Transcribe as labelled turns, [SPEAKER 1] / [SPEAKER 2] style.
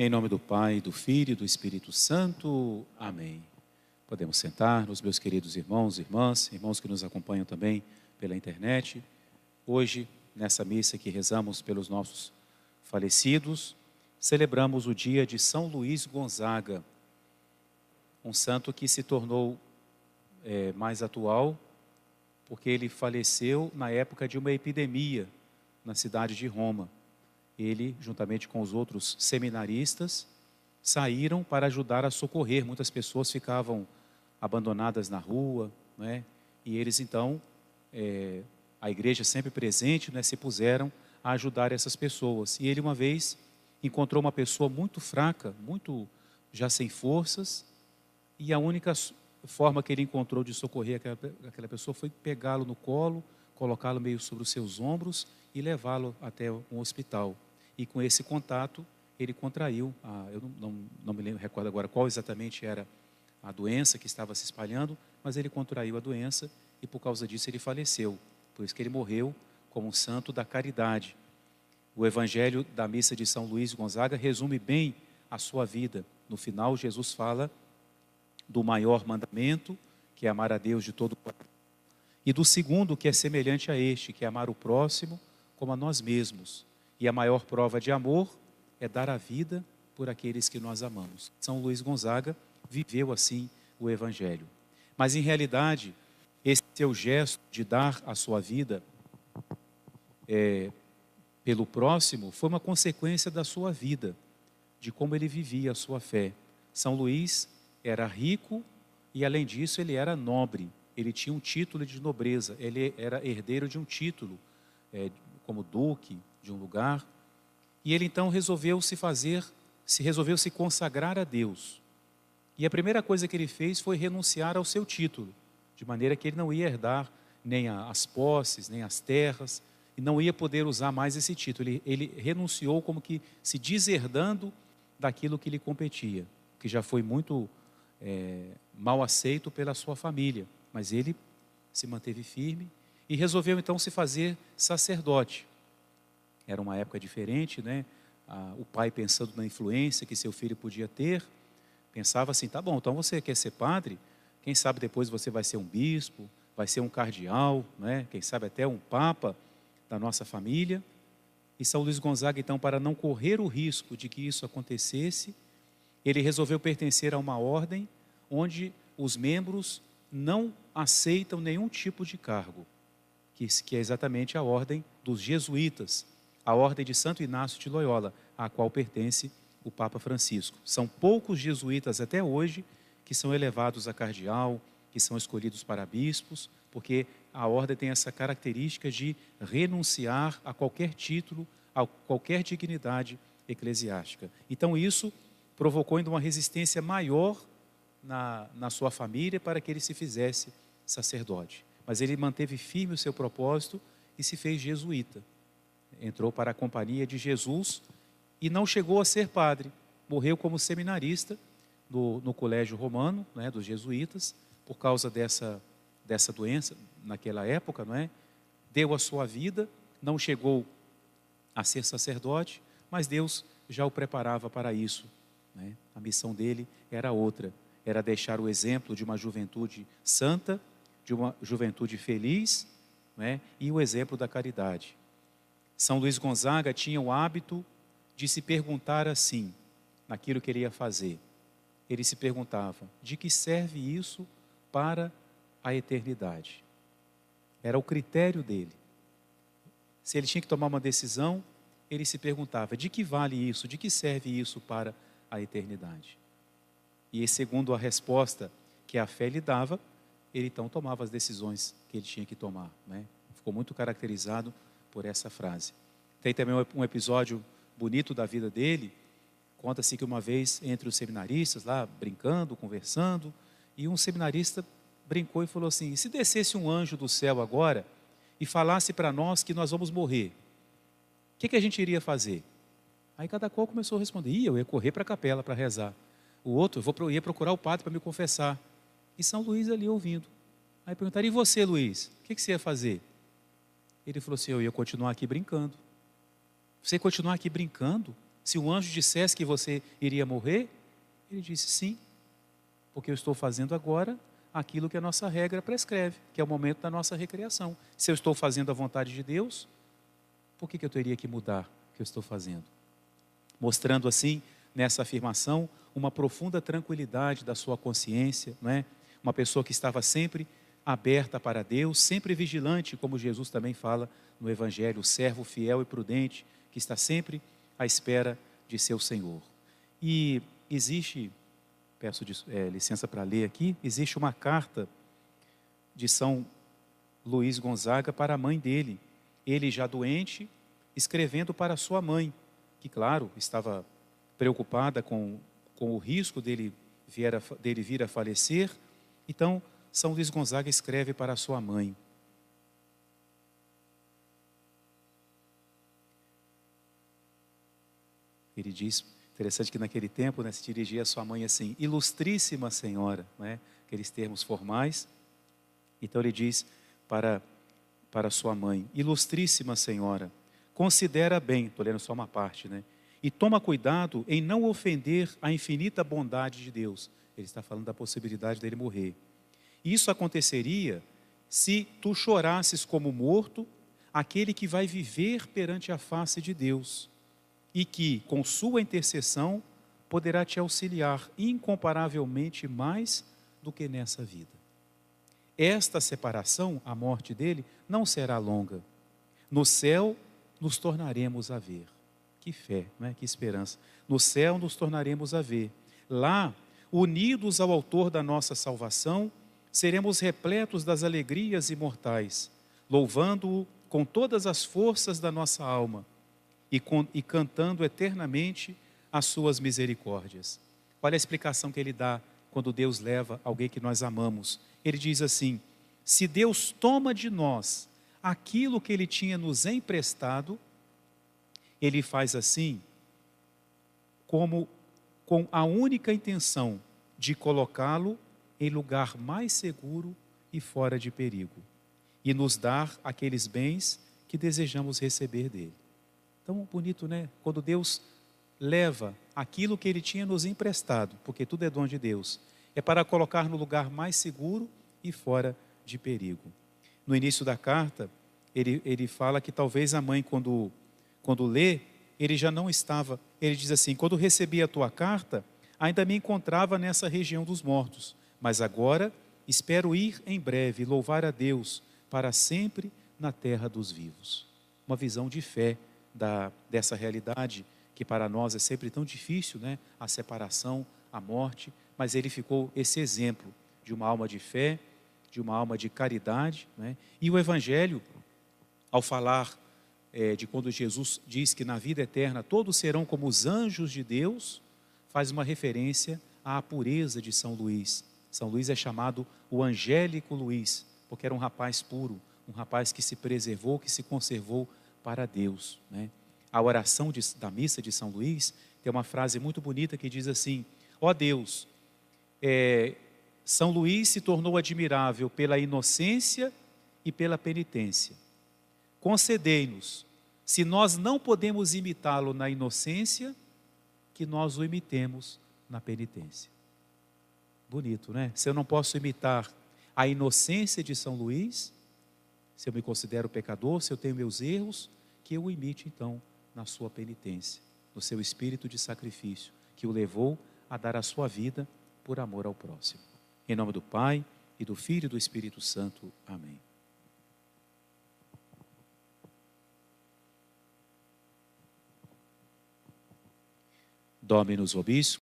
[SPEAKER 1] Em nome do Pai, do Filho e do Espírito Santo. Amém. Podemos sentar, os meus queridos irmãos e irmãs, irmãos que nos acompanham também pela internet. Hoje, nessa missa que rezamos pelos nossos falecidos, celebramos o dia de São Luís Gonzaga, um santo que se tornou é, mais atual porque ele faleceu na época de uma epidemia na cidade de Roma. Ele, juntamente com os outros seminaristas, saíram para ajudar a socorrer. Muitas pessoas ficavam abandonadas na rua, né? e eles então, é, a igreja sempre presente, né, se puseram a ajudar essas pessoas. E ele uma vez encontrou uma pessoa muito fraca, muito já sem forças, e a única forma que ele encontrou de socorrer aquela, aquela pessoa foi pegá-lo no colo, colocá-lo meio sobre os seus ombros e levá-lo até um hospital. E com esse contato, ele contraiu, a, eu não, não, não me lembro, recordo agora qual exatamente era a doença que estava se espalhando, mas ele contraiu a doença e por causa disso ele faleceu. Por isso que ele morreu como um santo da caridade. O evangelho da missa de São Luís Gonzaga resume bem a sua vida. No final, Jesus fala do maior mandamento, que é amar a Deus de todo o coração, e do segundo, que é semelhante a este, que é amar o próximo como a nós mesmos. E a maior prova de amor é dar a vida por aqueles que nós amamos. São Luís Gonzaga viveu assim o Evangelho. Mas em realidade, esse seu gesto de dar a sua vida é, pelo próximo foi uma consequência da sua vida, de como ele vivia a sua fé. São Luís era rico e, além disso, ele era nobre. Ele tinha um título de nobreza, ele era herdeiro de um título, é, como duque de um lugar. E ele então resolveu se fazer, se resolveu se consagrar a Deus. E a primeira coisa que ele fez foi renunciar ao seu título, de maneira que ele não ia herdar nem as posses, nem as terras, e não ia poder usar mais esse título. Ele, ele renunciou como que se deserdando daquilo que lhe competia, que já foi muito é, mal aceito pela sua família, mas ele se manteve firme e resolveu então se fazer sacerdote. Era uma época diferente, né? Ah, o pai pensando na influência que seu filho podia ter, pensava assim: tá bom, então você quer ser padre? Quem sabe depois você vai ser um bispo, vai ser um cardeal, né? Quem sabe até um papa da nossa família. E São Luís Gonzaga, então, para não correr o risco de que isso acontecesse, ele resolveu pertencer a uma ordem onde os membros não aceitam nenhum tipo de cargo, que, é exatamente a ordem dos jesuítas, a ordem de Santo Inácio de Loyola, à qual pertence o Papa Francisco. São poucos jesuítas até hoje que são elevados a cardeal, que são escolhidos para bispos, porque a ordem tem essa característica de renunciar a qualquer título, a qualquer dignidade eclesiástica. Então, isso provocou ainda uma resistência maior na, na sua família para que ele se fizesse sacerdote. Mas ele manteve firme o seu propósito e se fez jesuíta. Entrou para a companhia de Jesus e não chegou a ser padre. Morreu como seminarista no, no colégio romano, né, dos jesuítas, por causa dessa, dessa doença naquela época, não é? Deu a sua vida, não chegou a ser sacerdote, mas Deus já o preparava para isso né? A missão dele era outra, era deixar o exemplo de uma juventude santa, de uma juventude feliz né? e o exemplo da caridade. São Luís Gonzaga tinha o hábito de se perguntar assim, naquilo que ele ia fazer. Ele se perguntava: de que serve isso para a eternidade? Era o critério dele. Se ele tinha que tomar uma decisão, ele se perguntava: de que vale isso? De que serve isso para a eternidade. E segundo a resposta que a fé lhe dava, ele então tomava as decisões que ele tinha que tomar. Né? Ficou muito caracterizado por essa frase. Tem também um episódio bonito da vida dele. Conta-se que uma vez, entre os seminaristas, lá brincando, conversando, e um seminarista brincou e falou assim: se descesse um anjo do céu agora e falasse para nós que nós vamos morrer, o que, que a gente iria fazer? Aí cada qual começou a responder. Ia, eu ia correr para a capela para rezar. O outro, eu vou, ia procurar o padre para me confessar. E São Luís ali ouvindo. Aí perguntaram, e você, Luís? O que, que você ia fazer? Ele falou assim, eu ia continuar aqui brincando. Você continuar aqui brincando? Se o anjo dissesse que você iria morrer, ele disse sim, porque eu estou fazendo agora aquilo que a nossa regra prescreve, que é o momento da nossa recreação. Se eu estou fazendo a vontade de Deus, por que, que eu teria que mudar o que eu estou fazendo? Mostrando assim, nessa afirmação, uma profunda tranquilidade da sua consciência, não é? uma pessoa que estava sempre aberta para Deus, sempre vigilante, como Jesus também fala no Evangelho, o servo fiel e prudente, que está sempre à espera de seu Senhor. E existe, peço é, licença para ler aqui, existe uma carta de São Luís Gonzaga para a mãe dele, ele já doente, escrevendo para sua mãe, que, claro, estava preocupada com, com o risco dele, vier a, dele vir a falecer. Então, São Luís Gonzaga escreve para sua mãe: Ele diz, interessante que naquele tempo né, se dirigia a sua mãe assim, ilustríssima senhora, né, aqueles termos formais. Então ele diz para, para sua mãe, ilustríssima senhora, considera bem, estou lendo só uma parte, né? E toma cuidado em não ofender a infinita bondade de Deus. Ele está falando da possibilidade dele morrer. Isso aconteceria se tu chorasses como morto, aquele que vai viver perante a face de Deus e que, com sua intercessão, poderá te auxiliar incomparavelmente mais do que nessa vida. Esta separação, a morte dele, não será longa. No céu nos tornaremos a ver. Que fé, né? que esperança. No céu nos tornaremos a ver. Lá, unidos ao Autor da nossa salvação, seremos repletos das alegrias imortais, louvando-o com todas as forças da nossa alma e, com, e cantando eternamente as suas misericórdias. Olha a explicação que ele dá quando Deus leva alguém que nós amamos. Ele diz assim: se Deus toma de nós aquilo que ele tinha nos emprestado, ele faz assim, como com a única intenção de colocá-lo em lugar mais seguro e fora de perigo, e nos dar aqueles bens que desejamos receber dele. Tão bonito, né? Quando Deus leva aquilo que ele tinha nos emprestado, porque tudo é dom de Deus, é para colocar no lugar mais seguro e fora de perigo. No início da carta, ele, ele fala que talvez a mãe, quando, quando lê, ele já não estava. Ele diz assim: Quando recebi a tua carta, ainda me encontrava nessa região dos mortos, mas agora espero ir em breve louvar a Deus para sempre na terra dos vivos. Uma visão de fé da, dessa realidade que para nós é sempre tão difícil, né? A separação, a morte, mas ele ficou esse exemplo de uma alma de fé, de uma alma de caridade, né? E o Evangelho, ao falar é, de quando Jesus diz que na vida eterna todos serão como os anjos de Deus, faz uma referência à pureza de São Luís. São Luís é chamado o angélico Luís, porque era um rapaz puro, um rapaz que se preservou, que se conservou para Deus. Né? A oração de, da missa de São Luís tem uma frase muito bonita que diz assim: Ó oh Deus, é, São Luís se tornou admirável pela inocência e pela penitência. Concedei-nos, se nós não podemos imitá-lo na inocência, que nós o imitemos na penitência. Bonito, né? Se eu não posso imitar a inocência de São Luís, se eu me considero pecador, se eu tenho meus erros, que eu o imite então na sua penitência, no seu espírito de sacrifício, que o levou a dar a sua vida por amor ao próximo. Em nome do Pai, e do Filho e do Espírito Santo. Amém. Dominus vobis,